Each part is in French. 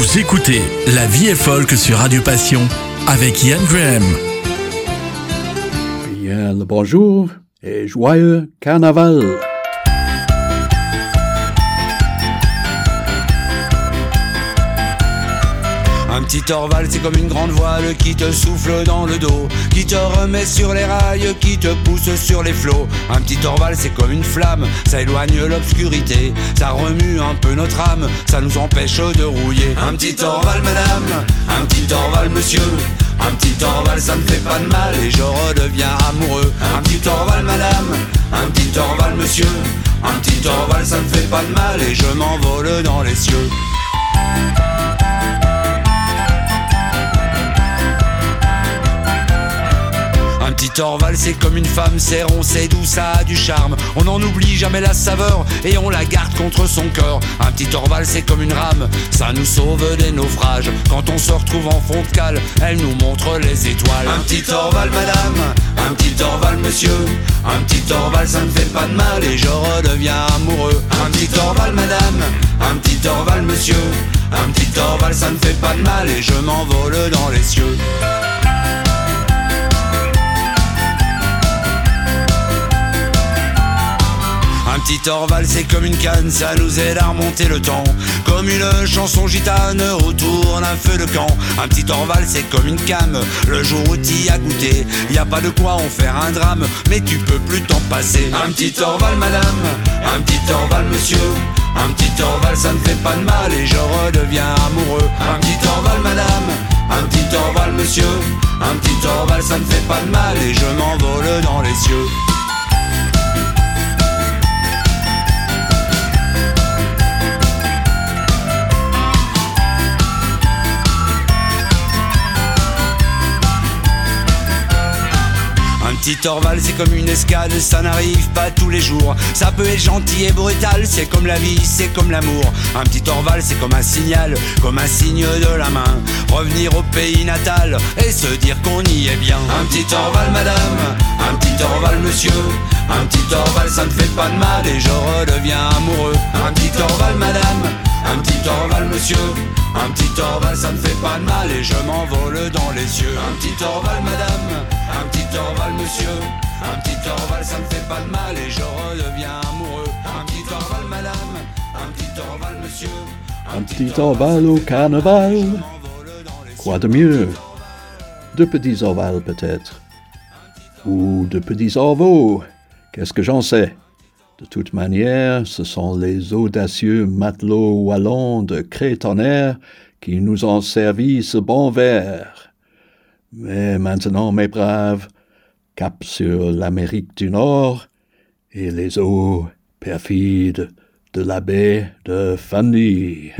Vous écoutez La vie est folk sur Radio Passion avec Ian Graham. Bien le bonjour et joyeux carnaval. Un petit orval, c'est comme une grande voile qui te souffle dans le dos, qui te remet sur les rails, qui te pousse sur les flots. Un petit orval, c'est comme une flamme, ça éloigne l'obscurité, ça remue un peu notre âme, ça nous empêche de rouiller. Un petit orval, madame, un petit orval, monsieur. Un petit orval, ça ne fait pas de mal et je redeviens amoureux. Un petit orval, madame, un petit orval, monsieur. Un petit orval, ça ne fait pas de mal et je m'envole dans les cieux. Petit orval c'est comme une femme, c'est rond, c'est doux, ça a du charme. On n'en oublie jamais la saveur et on la garde contre son corps. Un petit orval c'est comme une rame, ça nous sauve des naufrages. Quand on se retrouve en fond de cale, elle nous montre les étoiles. Un petit orval madame, un petit orval monsieur. Un petit orval ça ne fait pas de mal et je redeviens amoureux. Un petit orval madame, un petit orval monsieur. Un petit orval ça ne fait pas de mal et je m'envole dans les cieux. Petit orval c'est comme une canne, ça nous aide à remonter le temps. Comme une chanson gitane autour d'un feu de camp. Un petit orval c'est comme une came, le jour où t'y as goûté. Y a pas de quoi en faire un drame, mais tu peux plus t'en passer. Un petit orval madame, un petit orval monsieur. Un petit orval ça ne fait pas de mal et je redeviens amoureux. Un petit orval madame, un petit orval monsieur. Un petit orval ça ne fait pas de mal et je m'envole dans les cieux Un petit orval c'est comme une escale, ça n'arrive pas tous les jours. Ça peut être gentil et brutal, c'est comme la vie, c'est comme l'amour. Un petit orval c'est comme un signal, comme un signe de la main. Revenir au pays natal et se dire qu'on y est bien. Un petit orval madame, un petit orval monsieur. Un petit orval ça ne fait pas de mal et je redeviens amoureux. Un petit orval madame, un petit orval monsieur. Un petit orval ça ne fait pas de mal et je m'envole dans les cieux. Un petit orval madame, un petit orval monsieur. Un petit orval ça ne fait pas de mal et je redeviens amoureux. Un petit orval madame, un petit orval monsieur. Un petit orval au carnaval. Quoi de mieux? De petits orvals peut-être. Ou de petits orveaux. Qu'est-ce que j'en sais? De toute manière, ce sont les audacieux matelots wallons de Crétonnerre qui nous ont servi ce bon verre. Mais maintenant, mes braves, cap sur l'Amérique du Nord et les eaux perfides de la baie de Fundy.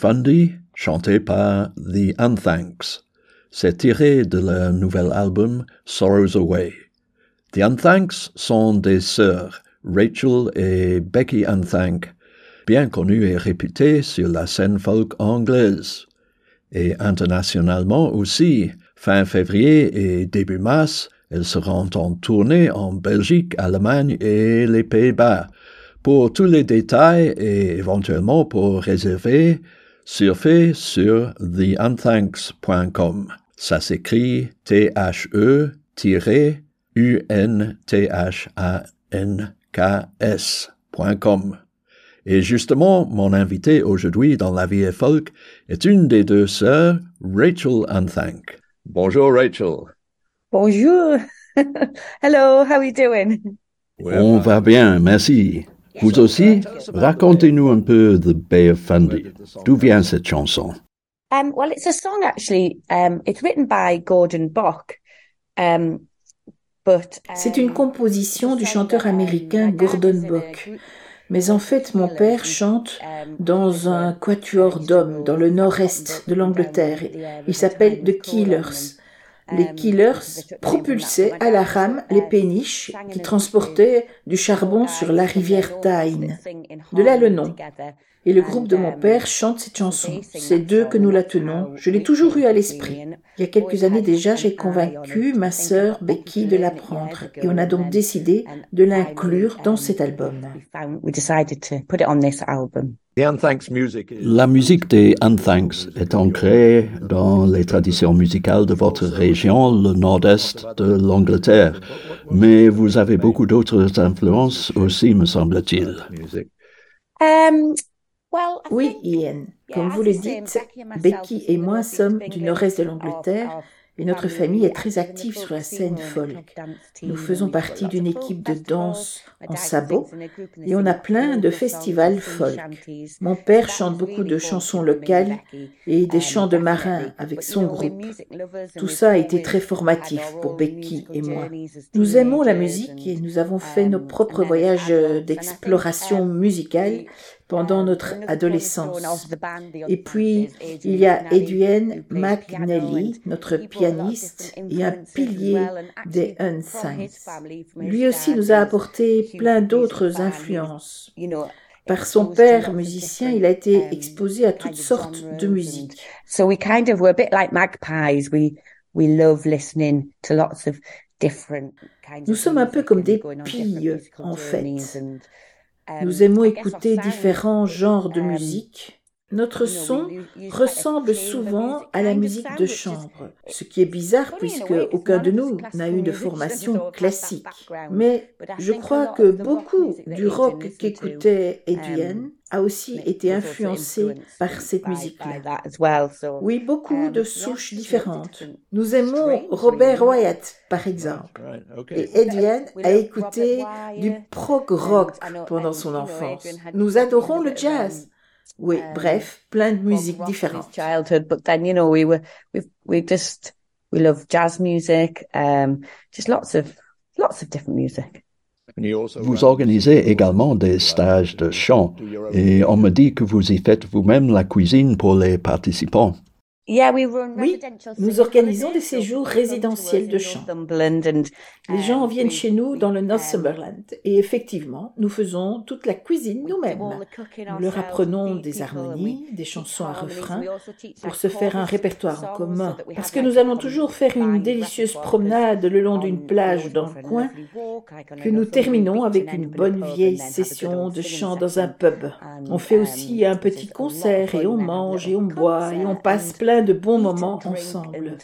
Fundy, chanté par The Unthanks. C'est tiré de leur nouvel album Sorrows Away. The Unthanks sont des sœurs, Rachel et Becky Unthank, bien connues et réputées sur la scène folk anglaise. Et internationalement aussi, fin février et début mars, elles seront en tournée en Belgique, Allemagne et les Pays-Bas. Pour tous les détails et éventuellement pour réserver, surfez sur theunthanks.com. Ça s'écrit T-H-E-U-N-T-H-A-N-K-S.com. Et justement, mon invité aujourd'hui dans La Vie est Folk est une des deux sœurs, Rachel Unthank. Bonjour Rachel. Bonjour. Hello, how are you doing? On va bien, merci. Vous aussi, racontez-nous un peu The Bay of Fundy. D'où vient cette chanson? Um, well, it's a song actually. Um, it's written by Gordon Bok. Um, but C'est une um, composition du chanteur américain Gordon Bok. Mais en fait, mon père chante dans un quatuor d'hommes dans le nord-est de l'Angleterre. Il s'appelle The Killers. Les Killers propulsaient à la rame les péniches qui transportaient du charbon sur la rivière Tyne. De là le nom. Et le groupe de mon père chante cette chanson. C'est d'eux que nous la tenons. Je l'ai toujours eu à l'esprit. Il y a quelques années déjà, j'ai convaincu ma sœur Becky de l'apprendre. Et on a donc décidé de l'inclure dans cet album. We decided to put it on this album. La musique des Unthanks est ancrée dans les traditions musicales de votre région, le nord-est de l'Angleterre. Mais vous avez beaucoup d'autres influences aussi, me semble-t-il. Um, Oui, Ian. Comme vous le dites, Becky et moi sommes du nord-est de l'Angleterre et notre famille est très active sur la scène folk Nous faisons partie d'une équipe de danse en sabot et on a plein de festivals folk. Mon père chante beaucoup de chansons locales et des um, chants de marins avec son groupe. Tout ça a été très formatif our pour Becky et moi. Nous aimons la musique et nous avons fait nos um, propres voyages d'exploration musicale pendant notre adolescence. Et puis, il y a Adrian McNally, notre pianiste et un pilier des his Lui aussi nous a apporté plein d'autres influences. Par son père musicien, il a été um, exposé à toutes sortes de musique. and so we kind of were a bit like magpies. We we love listening to lots of different kinds Nous of sommes un peu comme des pilles, en fait. Nous aimons our écouter différents genres de um, musique. Notre son ressemble souvent à la musique de chambre, ce qui est bizarre puisque aucun de nous n'a eu de formation classique. Mais But I je crois que of the rock beaucoup du rock qu'écoutait Adrienne um, a aussi été influencé par cette musique-là. Oui, beaucoup um, de souches différentes. different Nous aimons Robert. Wyatt, par exemple. Et Adrienne a écouté du prog rock pendant son enfance. Nous adorons le um, jazz. Oui, bref, plein de musiques différentes. Childhood, but then you know we were we we just we love jazz music, um, just lots of lots of different music. Vous organisez également des stages de chant et on me dit que vous y faites vous-même la cuisine pour les participants. Oui, nous organisons des séjours résidentiels de chant. Les gens viennent chez nous dans le Northumberland et effectivement, nous faisons toute la cuisine nous-mêmes. Nous leur apprenons des harmonies, des chansons à refrain pour se faire un répertoire en commun. Parce que nous allons toujours faire une délicieuse promenade le long d'une plage dans le coin que nous terminons avec une bonne vieille session de chant dans un pub. On fait aussi un petit concert et on mange et on boit et on passe plein de bons moments ensemble.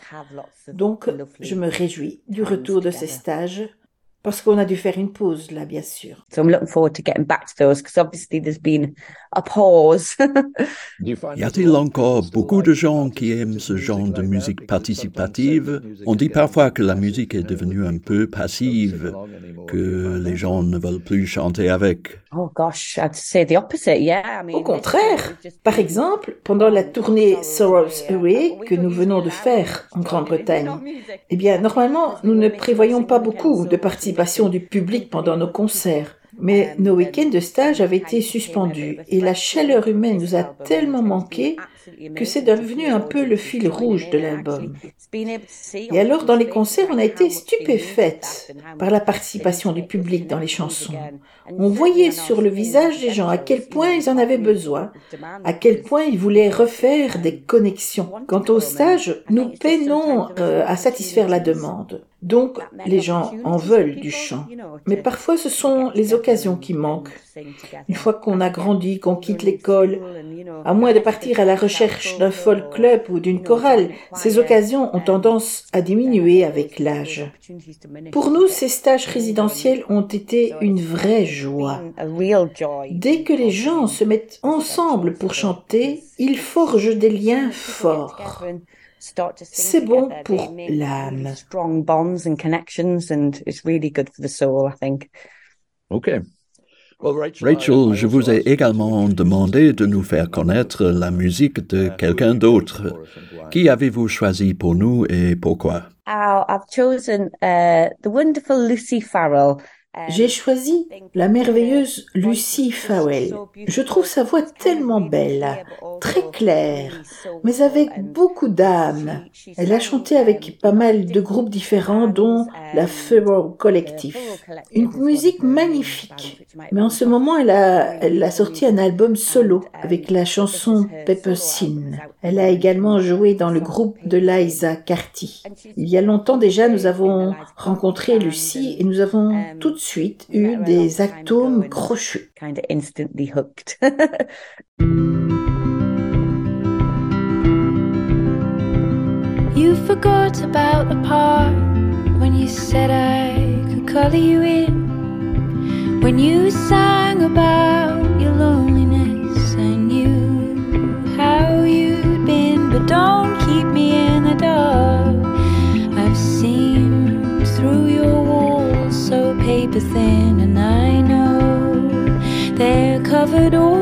Donc, je me réjouis du retour de ces stages parce qu'on a dû faire une pause là, bien sûr. So I'm looking forward to getting back to those because obviously there's been a pause. y a-t-il encore beaucoup de gens qui aiment ce genre de musique participative? On dit parfois que la musique est devenue un peu passive, que les gens ne veulent plus chanter avec. Oh gosh, I'd say the opposite, yeah. I mean, Au contraire, par exemple, pendant la tournée Sorrows Away que nous venons de faire en Grande-Bretagne, eh bien, normalement, nous ne prévoyons pas beaucoup de participation du public pendant nos concerts. Mais nos week-ends de stage avaient été suspendus et la chaleur humaine nous a tellement manqué que c'est devenu un peu le fil rouge de l'album. Et alors, dans les concerts, on a été stupéfaite par la participation du public dans les chansons. On voyait sur le visage des gens à quel point ils en avaient besoin, à quel point ils voulaient refaire des connexions. Quant au stage, nous peinons euh, à satisfaire la demande. Donc, les gens en veulent du chant. Mais parfois, ce sont les occasions qui manquent. Une fois qu'on a grandi, qu'on quitte l'école, à moins de partir à la recherche d'un folk club ou d'une chorale, ces occasions ont tendance à diminuer avec l'âge. Pour nous, ces stages résidentiels ont été une vraie joie. Dès que les gens se mettent ensemble pour chanter, ils forgent des liens forts. C'est bon pour l'âme. Ok. Rachel, je vous ai également demandé de nous faire connaître la musique de quelqu'un d'autre. Qui avez-vous choisi pour nous et pourquoi? I've chosen uh, the wonderful Lucy Farrell. J'ai choisi la merveilleuse Lucy Farrell. Je trouve sa voix tellement belle, très claire, mais avec beaucoup d'âme. Elle a chanté avec pas mal de groupes différents, dont la Furrow Collective. Une musique magnifique. Mais en ce moment, elle a, sorti un album solo avec la chanson Pepper Sin. Elle a également joué dans le groupe de Liza Carty. Il y a longtemps déjà, nous avons rencontré Lucy et nous avons tout de suite eu des atomes crochus. Kind of instantly hooked. You forgot about the part when you said I could color you in. When you sang about so paper thin, and I know they're covered all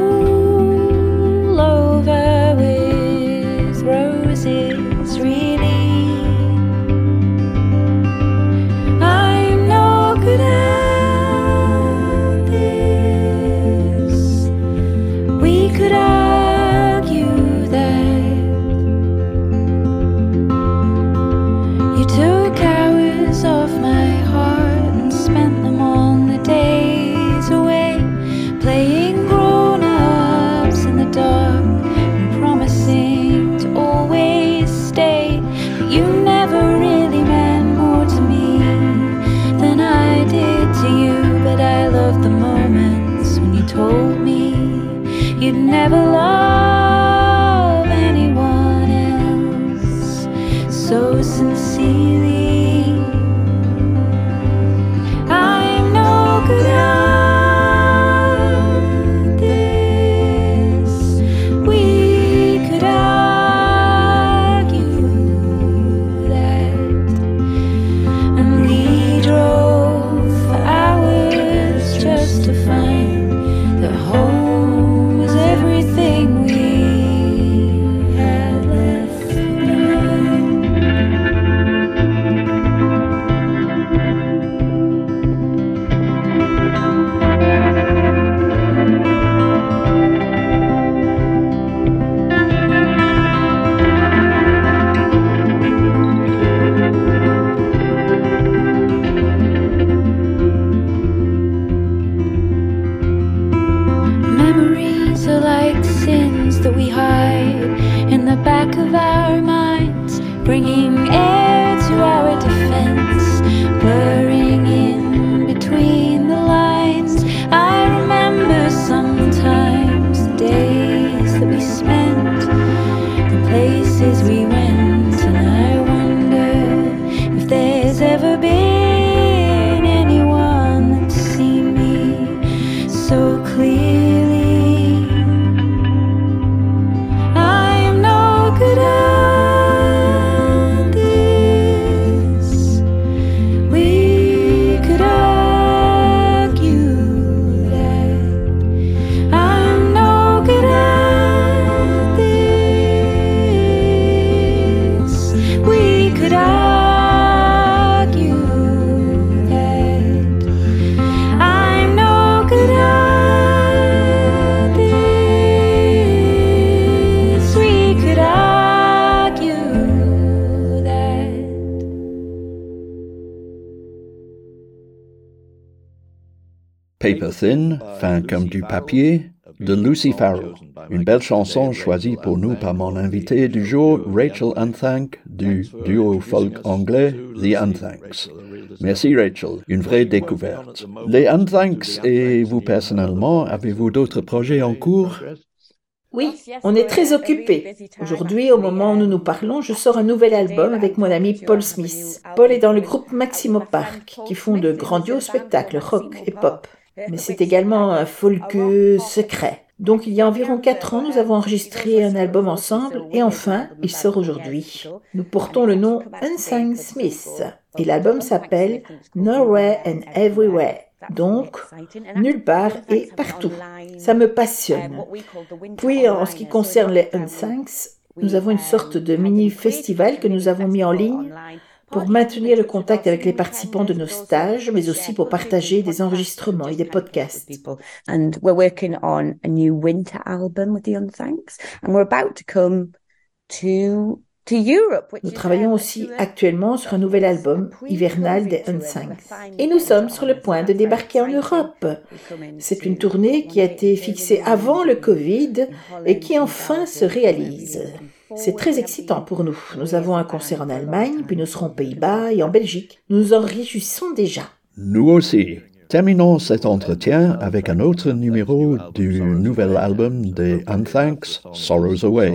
Fin comme du papier, de Lucy Farrell. Une belle chanson choisie pour nous par mon invité du jour, Rachel Unthank, du duo folk anglais The Unthanks. Merci Rachel, une vraie découverte. Les Unthanks et vous personnellement, avez-vous d'autres projets en cours? Oui, on est très occupés. Aujourd'hui, au moment où nous nous parlons, je sors un nouvel album avec mon ami Paul Smith. Paul est dans le groupe Maximo Park, qui font de grandioses spectacles rock et pop. Mais c'est également un folkeux secret. Donc il y a environ quatre ans, nous avons enregistré un album ensemble et enfin, il sort aujourd'hui. Nous portons le nom Unsung Smith et l'album s'appelle Nowhere and Everywhere. Donc, nulle part et partout. Ça me passionne. Puis, en ce qui concerne les Unsungs, nous avons une sorte de mini-festival que nous avons mis en ligne pour maintenir le contact avec les participants de nos stages, mais aussi pour partager des enregistrements et des podcasts. And we're working on a new winter album with the Unthanks, and we're about to come to to Europe. which Nous travaillons aussi actuellement sur un nouvel album hivernal des Unsungs. Et nous sommes sur le point de débarquer en Europe. C'est une tournée qui a été fixée avant le Covid et qui enfin se réalise. C'est très excitant pour nous. Nous avons un concert en Allemagne, puis nous serons aux Pays-Bas et en Belgique. Nous nous en réjouissons déjà. Nous aussi. Terminons cet entretien avec un autre numéro du nouvel album des Unthanks, Sorrows Away.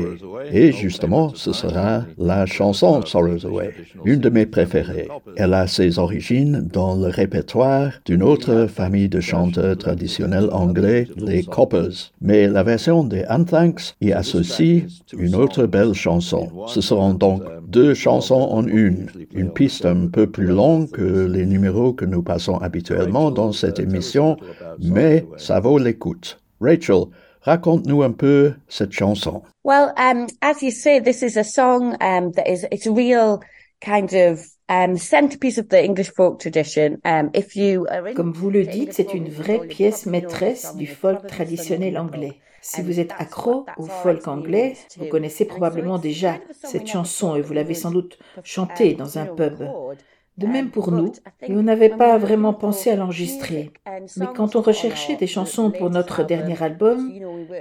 Et justement, ce sera la chanson Sorrows Away, une de mes préférées. Elle a ses origines dans le répertoire d'une autre famille de chanteurs traditionnels anglais, les Coppers. Mais la version des Unthanks y associe une autre belle chanson. Ce seront donc deux chansons en une, une piste un peu plus longue que les numéros que nous passons habituellement dans cette émission, mais ça vaut l'écoute. Rachel, raconte-nous un peu cette chanson. Well, um, as you say, this is a song um, that is it's a real kind of um, centerpiece of the English folk tradition. Um, if you are in- Comme vous le dites, c'est une vraie pièce maîtresse du folk traditionnel anglais. Si vous êtes accro au folk anglais, vous connaissez probablement déjà cette chanson et vous l'avez sans doute chantée dans un pub. De même pour nous, et on n'avait pas vraiment pensé à l'enregistrer. Mais quand on recherchait des chansons pour notre dernier album,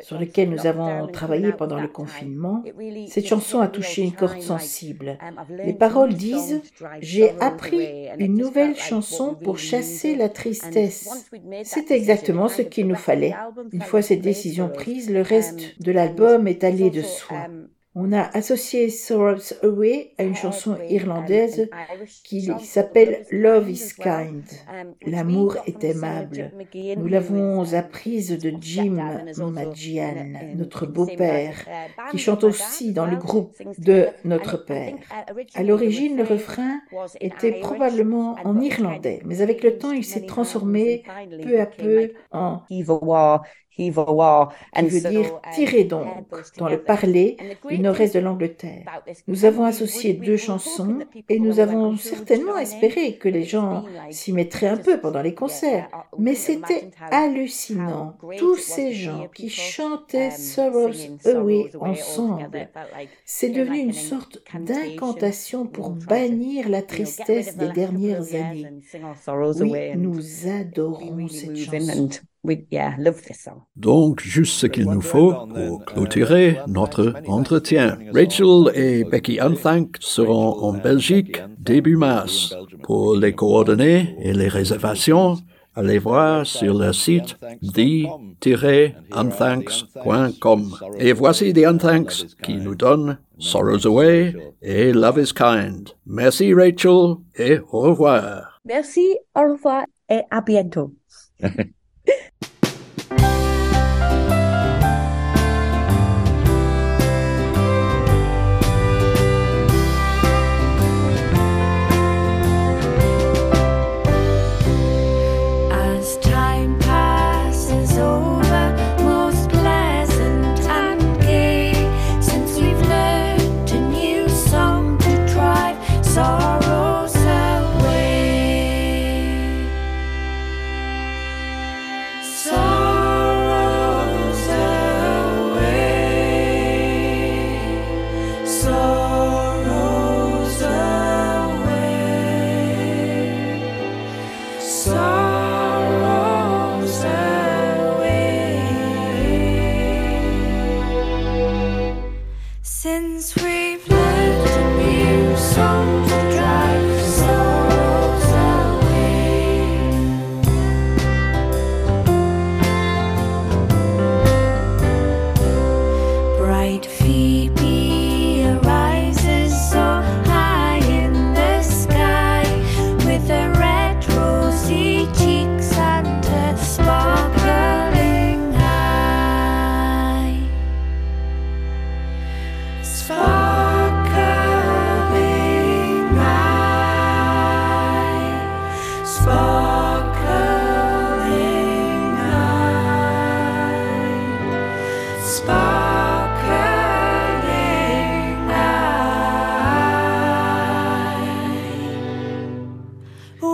sur lequel nous avons travaillé pendant le confinement, cette chanson a touché une corde sensible. Les paroles disent J'ai appris une nouvelle chanson pour chasser la tristesse. C'est exactement ce qu'il nous fallait. Une fois cette décision prise, le reste de l'album est allé de soi. On a associé Sorrows Away à une chanson irlandaise qui s'appelle Love is Kind. L'amour est aimable. Nous l'avons apprise de Jim Majian, notre beau-père, qui chante aussi dans le groupe de notre père. À l'origine, le refrain était probablement en irlandais, mais avec le temps, il s'est transformé peu à peu en Qui veut dire tirer donc dans le parler du nord-est de l'Angleterre. Nous avons associé deux chansons et nous avons certainement espéré que les gens s'y mettraient un peu pendant les concerts. Mais c'était hallucinant. Tous ces gens qui chantaient Sorrows Away ensemble. C'est devenu une sorte d'incantation pour bannir la tristesse des dernières années. Oui, nous adorons cette chanson. Donc, juste ce qu'il nous faut pour clôturer notre entretien. Rachel et Becky Anfank seront en Belgique début mars. Pour les coordonnées et les réservations, allez voir sur le site the-unthanks.com. Et voici The Unthanks qui nous donne Sorrows Away et Love is Kind. Merci Rachel et au revoir. Merci, au revoir et à bientôt.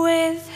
with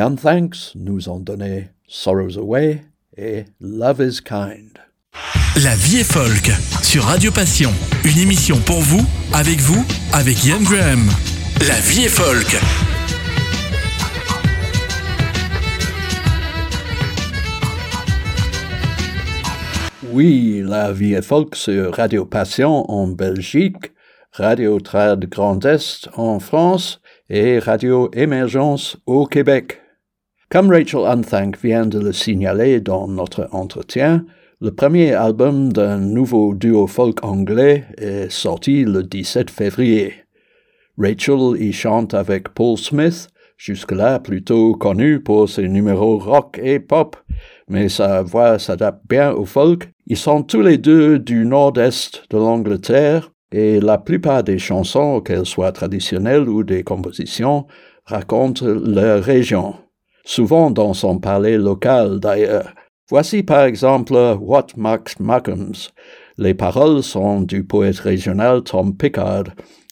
The Unthanks nous ont donné Sorrows Away et Love is Kind. La vie est folk sur Radio Passion. Une émission pour vous, avec vous, avec Ian Graham. La vie est folk. Oui, la vie est folk sur Radio Passion en Belgique, Radio Trad Grand Est en France et Radio Émergence au Québec. Comme Rachel Unthank vient de le signaler dans notre entretien, le premier album d'un nouveau duo folk anglais est sorti le 17 février. Rachel y chante avec Paul Smith, jusque-là plutôt connu pour ses numéros rock et pop, mais sa voix s'adapte bien au folk. Ils sont tous les deux du nord-est de l'Angleterre et la plupart des chansons, qu'elles soient traditionnelles ou des compositions, racontent leur région, souvent dans son palais local d'ailleurs. Voici par exemple What Max Mackums. Les paroles sont du poète régional Tom Pickard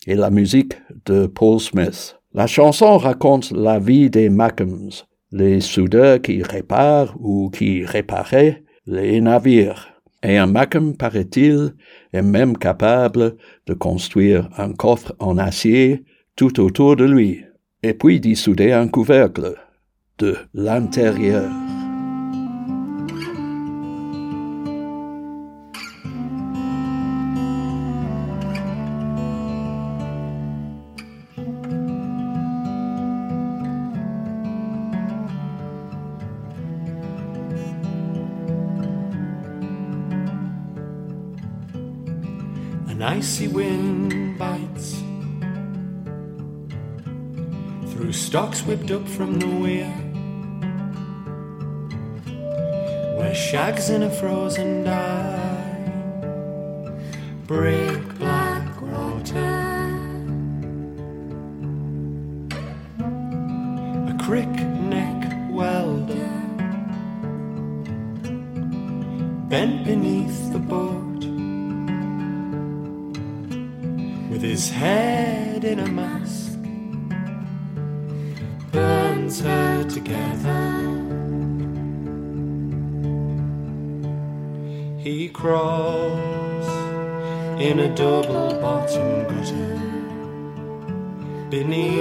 et la musique de Paul Smith. La chanson raconte la vie des Mackums, les soudeurs qui réparent ou qui réparaient les navires. Et un Mackham, paraît-il, est même capable de construire un coffre en acier tout autour de lui, et puis d'y souder un couvercle de l'intérieur. An icy wind bites through stalks whipped up from the where shags in a frozen dye break black water. A crick neck welder bent beneath the boat with his head in a mask, burns her together. He crawls in a double bottom gutter. Beneath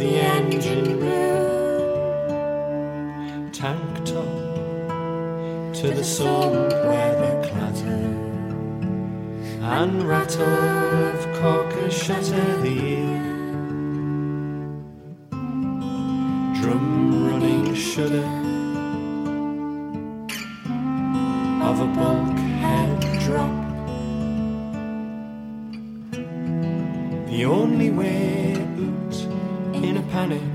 the engine room, tank top to the sump where they clatter. And rattle of cocker shatter the ear. Drum running shudder of a bulkhead drop. The only way out in a panic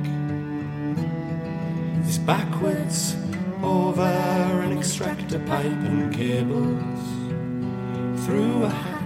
is backwards over an extractor pipe and cables through a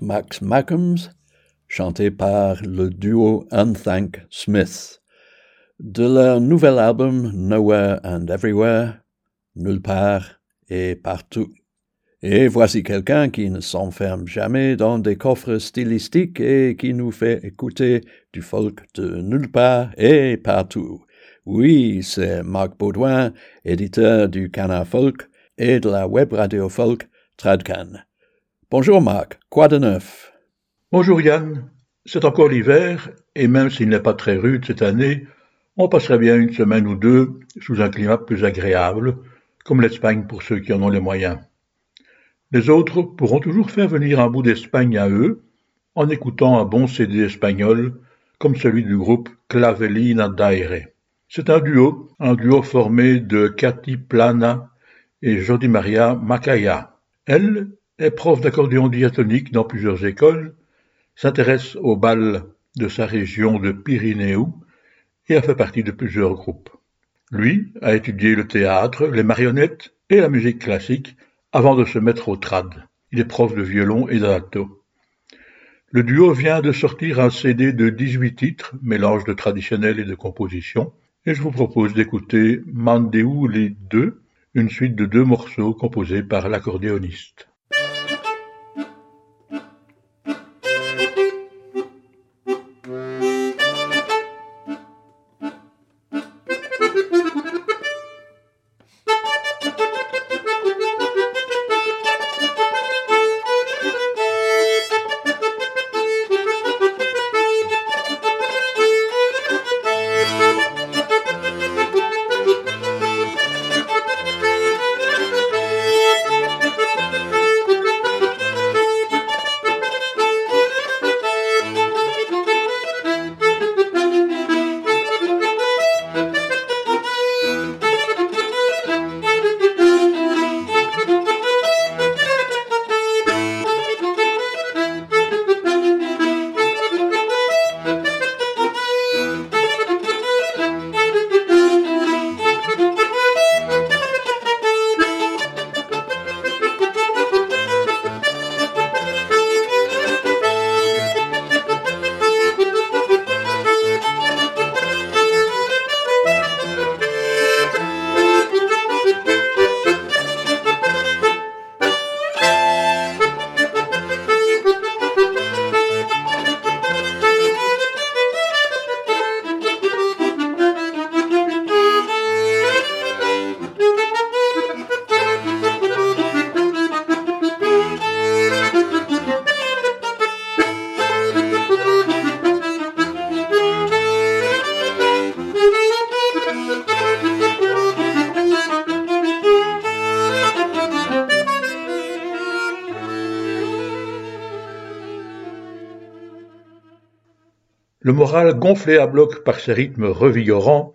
Max Macums, chanté par le duo Unthank Smith, de leur nouvel album Nowhere and Everywhere, Nulle part et partout. Et voici quelqu'un qui ne s'enferme jamais dans des coffres stylistiques et qui nous fait écouter du folk de nulle part et partout. Oui, c'est Marc Baudouin, éditeur du Canard Folk et de la web radio folk Tradcan. Bonjour Marc, quoi de neuf? Bonjour Yann, c'est encore l'hiver et même s'il n'est pas très rude cette année, on passerait bien une semaine ou deux sous un climat plus agréable, comme l'Espagne pour ceux qui en ont les moyens. Les autres pourront toujours faire venir un bout d'Espagne à eux en écoutant un bon CD espagnol comme celui du groupe Clavelina d'Aire. C'est un duo, un duo formé de Cathy Plana et Jordi Maria Macaya. Elle est prof d'accordéon diatonique dans plusieurs écoles, s'intéresse au bal de sa région de Pyrénées et a fait partie de plusieurs groupes. Lui a étudié le théâtre, les marionnettes et la musique classique avant de se mettre au trad. Il est prof de violon et d'alto. Le duo vient de sortir un CD de 18 titres, mélange de traditionnel et de composition, et je vous propose d'écouter Mandéou les deux, une suite de deux morceaux composés par l'accordéoniste. Le moral gonflé à bloc par ces rythmes revigorants,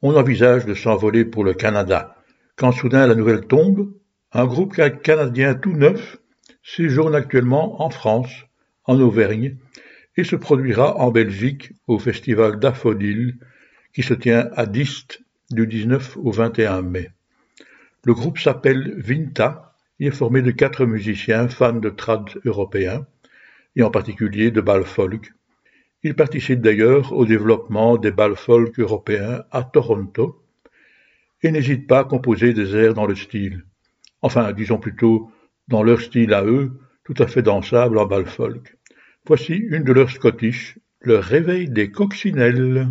on envisage de s'envoler pour le Canada, quand soudain la nouvelle tombe, un groupe canadien tout neuf séjourne actuellement en France, en Auvergne, et se produira en Belgique au festival d'Aphrodille qui se tient à Dist du 19 au 21 mai. Le groupe s'appelle Vinta, il est formé de quatre musiciens fans de trad européens, et en particulier de bal folk, il participe d'ailleurs au développement des bals folk européens à Toronto et n'hésite pas à composer des airs dans le style, enfin disons plutôt dans leur style à eux, tout à fait dansable en bal folk. Voici une de leurs Scottish, le réveil des coccinelles.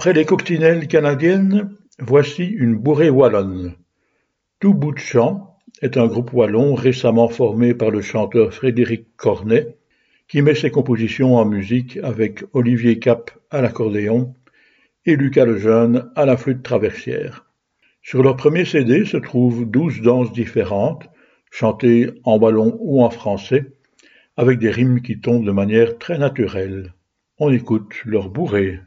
Après les coccinelles canadiennes, voici une bourrée wallonne. Tout bout de champ est un groupe wallon récemment formé par le chanteur Frédéric Cornet, qui met ses compositions en musique avec Olivier Cap à l'accordéon et Lucas Lejeune à la flûte traversière. Sur leur premier CD se trouvent douze danses différentes, chantées en wallon ou en français, avec des rimes qui tombent de manière très naturelle. On écoute leur bourrée.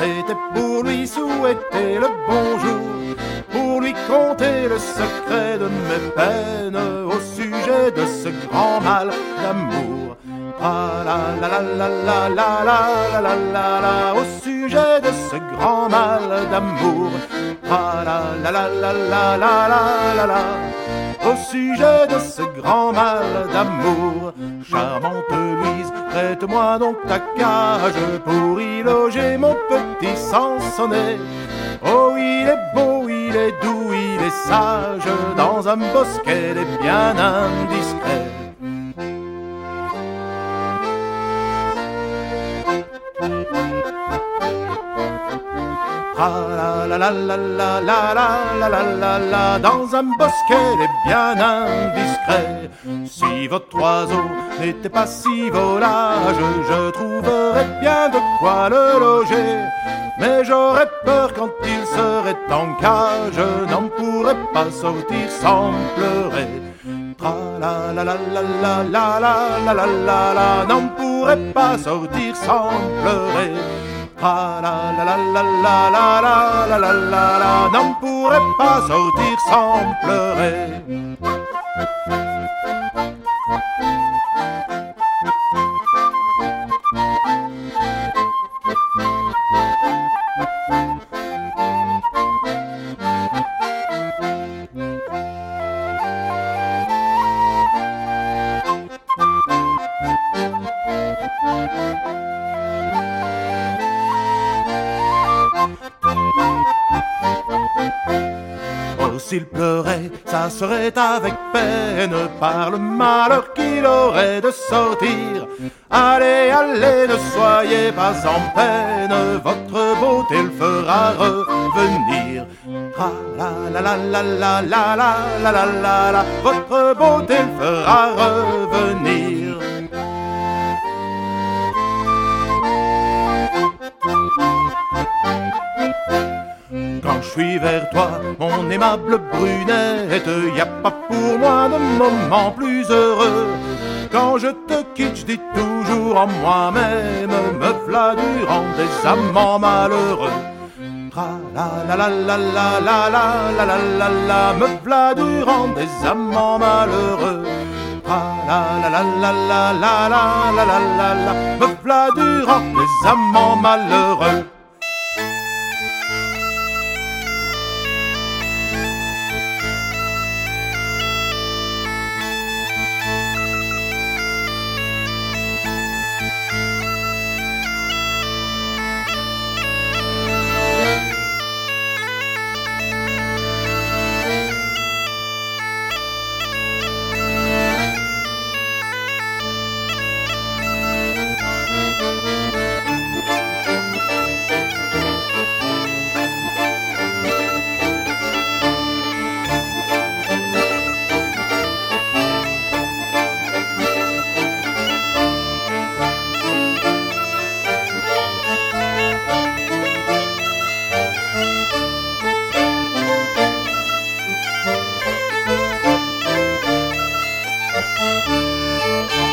C'était pour lui souhaiter le bonjour, pour lui conter le secret de mes peines au sujet de ce grand mal d'amour. Ah la la la la la la la la la la au sujet de ce grand mal d'amour. Ah la la la la la la la la au sujet de ce grand mal d'amour. Prête-moi donc ta cage pour y loger mon petit Sansonnet. Oh, il est beau, il est doux, il est sage, dans un bosquet, il est bien indiscret. Ah Dans un bosquet est bien indiscret Si votre oiseau n'était pas si volage Je trouverais bien de quoi le loger Mais j'aurais peur quand il serait en cage n'en pourrais pas sortir sans pleurer N'en pourrais pas sortir sans pleurer ah la la la la la la la la la la n'en pourrait pas sortir sans pleurer. S'il pleurait, ça serait avec peine par le malheur qu'il aurait de sortir. Allez, allez, ne soyez pas en peine, votre beauté le fera revenir. La la la la la la la la la la, votre beauté le fera revenir. Quand je suis vers toi, mon aimable brunette, y a pas pour moi de moment plus heureux. Quand je te quitte, je dis toujours en moi-même, me v'là durant des amants malheureux. Tra la la la la la la la la la la me v'là durant des amants malheureux. Tra la la la la la la la la la la me v'là des amants malheureux. Música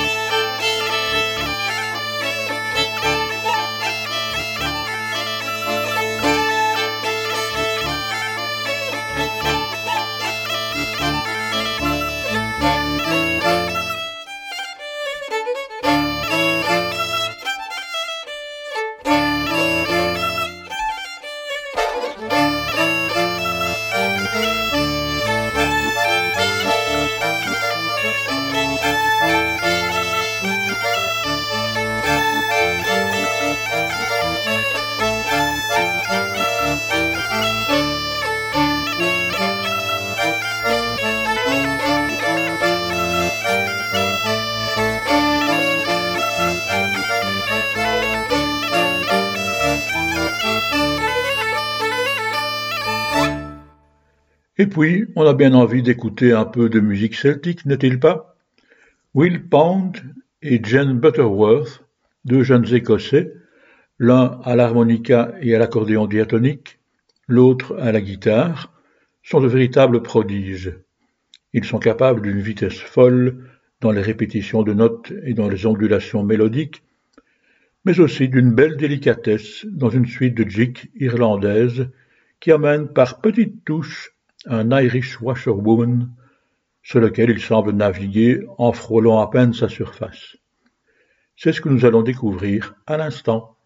puis, on a bien envie d'écouter un peu de musique celtique, n'est-il pas? Will Pound et Jen Butterworth, deux jeunes Écossais, l'un à l'harmonica et à l'accordéon diatonique, l'autre à la guitare, sont de véritables prodiges. Ils sont capables d'une vitesse folle dans les répétitions de notes et dans les ondulations mélodiques, mais aussi d'une belle délicatesse dans une suite de jigs irlandaises qui amène par petites touches un Irish washerwoman sur lequel il semble naviguer en frôlant à peine sa surface. C'est ce que nous allons découvrir à l'instant.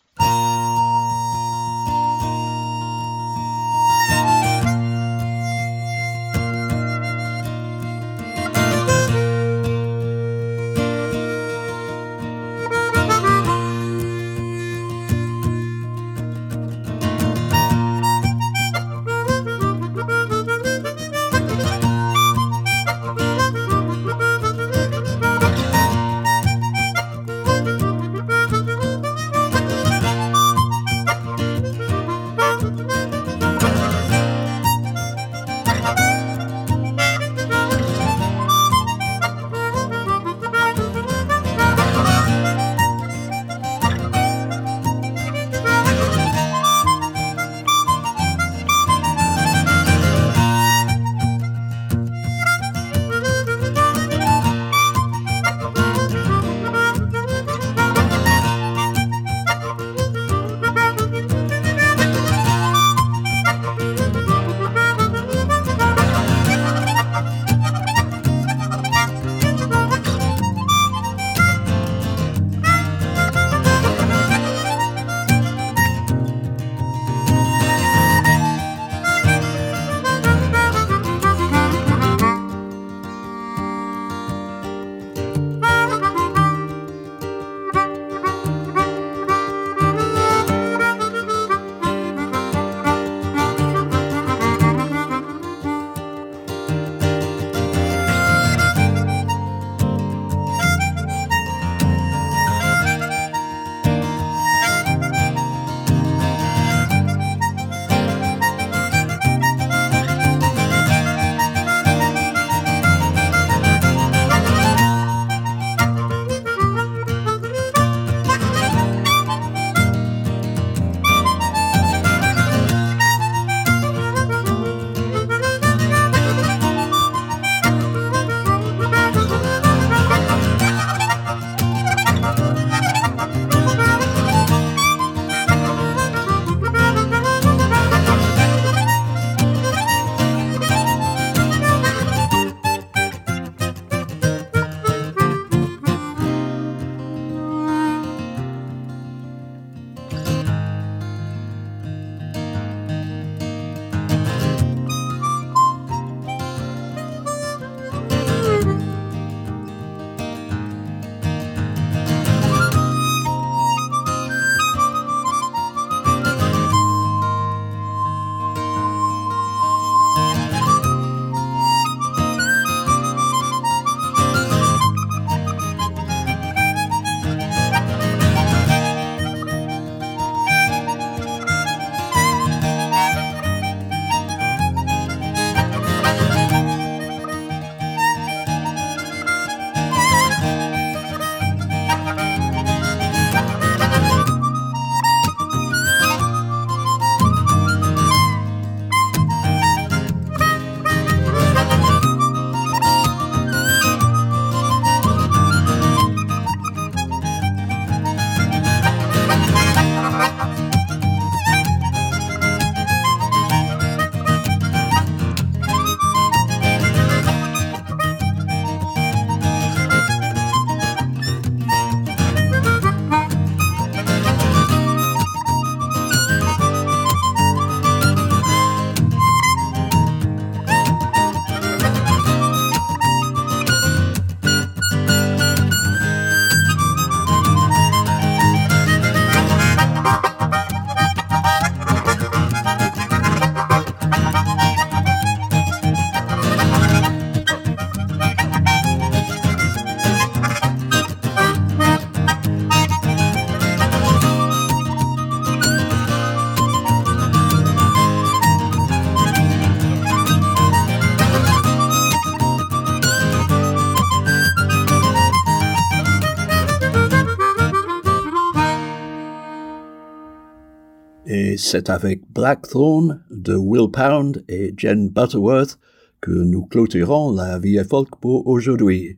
C'est avec Blackthorn de Will Pound et Jen Butterworth que nous clôturons la vie folk pour aujourd'hui.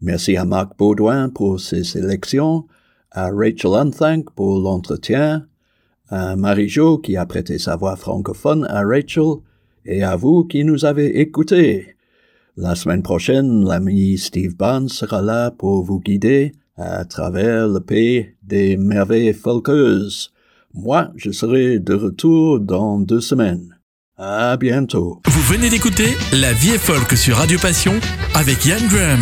Merci à Marc Baudouin pour ses sélections, à Rachel Unthank pour l'entretien, à Marie-Jo qui a prêté sa voix francophone à Rachel, et à vous qui nous avez écoutés. La semaine prochaine, l'ami Steve Barnes sera là pour vous guider à travers le pays des merveilles folkeuses. Moi, je serai de retour dans deux semaines. À bientôt. Vous venez d'écouter La vie est folk sur Radio Passion avec Yann Graham.